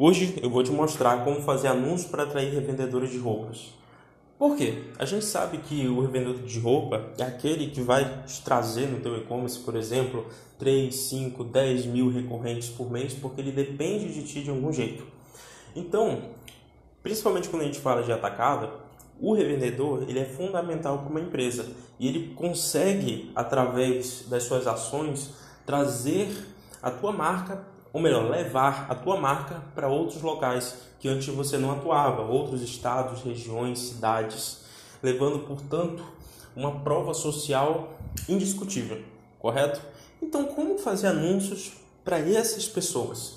Hoje eu vou te mostrar como fazer anúncio para atrair revendedores de roupas. Por quê? A gente sabe que o revendedor de roupa é aquele que vai te trazer no teu e-commerce, por exemplo, 3, 5, 10 mil recorrentes por mês, porque ele depende de ti de algum jeito. Então, principalmente quando a gente fala de atacada, o revendedor ele é fundamental para uma empresa e ele consegue, através das suas ações, trazer a tua marca ou melhor, levar a tua marca para outros locais que antes você não atuava, outros estados, regiões, cidades, levando, portanto, uma prova social indiscutível, correto? Então, como fazer anúncios para essas pessoas?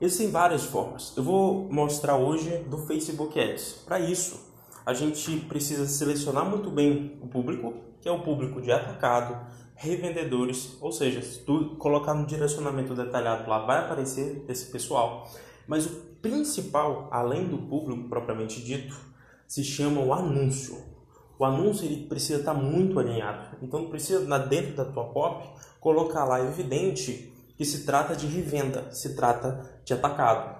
Existem várias formas. Eu vou mostrar hoje do Facebook Ads. Para isso, a gente precisa selecionar muito bem o público, que é o público de atacado, revendedores, ou seja, se tu colocar no direcionamento detalhado lá vai aparecer esse pessoal, mas o principal, além do público propriamente dito, se chama o anúncio. O anúncio ele precisa estar muito alinhado, então precisa dentro da tua copy colocar lá evidente que se trata de revenda, se trata de atacado.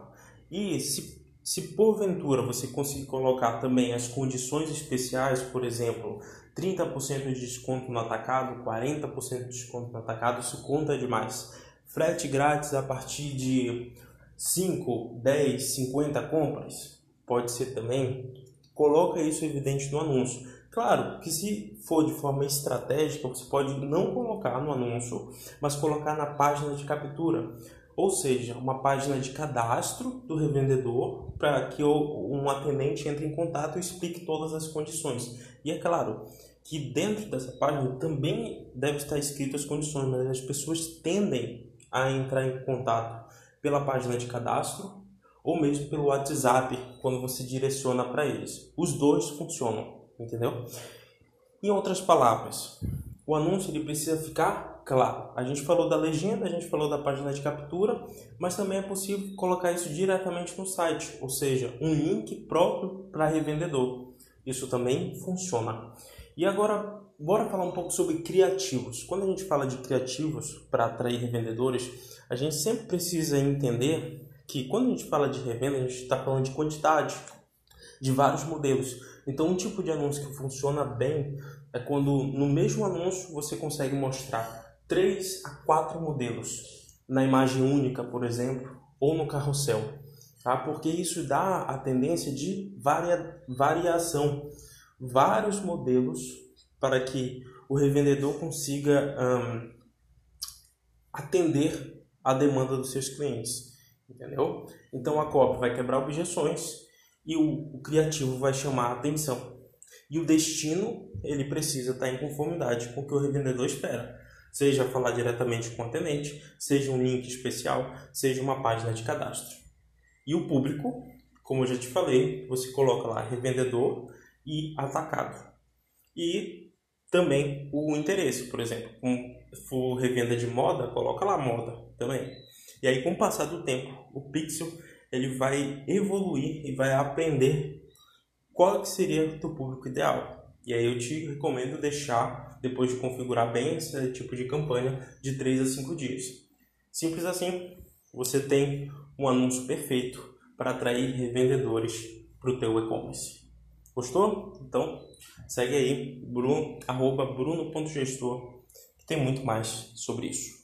E se se porventura você conseguir colocar também as condições especiais, por exemplo, 30% de desconto no atacado, 40% de desconto no atacado, isso conta demais. Frete grátis a partir de 5, 10, 50 compras, pode ser também. Coloca isso evidente no anúncio. Claro que se for de forma estratégica, você pode não colocar no anúncio, mas colocar na página de captura. Ou seja, uma página de cadastro do revendedor para que um atendente entre em contato e explique todas as condições. E é claro, que dentro dessa página também deve estar escrito as condições, mas as pessoas tendem a entrar em contato pela página de cadastro ou mesmo pelo WhatsApp quando você direciona para eles. Os dois funcionam, entendeu? Em outras palavras, o anúncio ele precisa ficar claro. A gente falou da legenda, a gente falou da página de captura, mas também é possível colocar isso diretamente no site, ou seja, um link próprio para revendedor. Isso também funciona. E agora, bora falar um pouco sobre criativos. Quando a gente fala de criativos para atrair revendedores, a gente sempre precisa entender que quando a gente fala de revenda, a gente está falando de quantidade, de vários modelos. Então, um tipo de anúncio que funciona bem é quando no mesmo anúncio você consegue mostrar três a quatro modelos na imagem única, por exemplo, ou no carrossel, tá? Porque isso dá a tendência de varia, variação vários modelos para que o revendedor consiga um, atender a demanda dos seus clientes, entendeu? Então a copy vai quebrar objeções e o, o criativo vai chamar a atenção. E o destino, ele precisa estar em conformidade com o que o revendedor espera. Seja falar diretamente com o atendente, seja um link especial, seja uma página de cadastro. E o público, como eu já te falei, você coloca lá revendedor e atacado. E também o interesse, por exemplo, como for revenda de moda, coloca lá moda também. E aí com o passar do tempo, o pixel ele vai evoluir e vai aprender qual que seria o teu público ideal. E aí eu te recomendo deixar, depois de configurar bem esse tipo de campanha, de 3 a 5 dias. Simples assim, você tem um anúncio perfeito para atrair revendedores para o teu e-commerce. Gostou? Então segue aí, bruno, bruno.gestor, que tem muito mais sobre isso.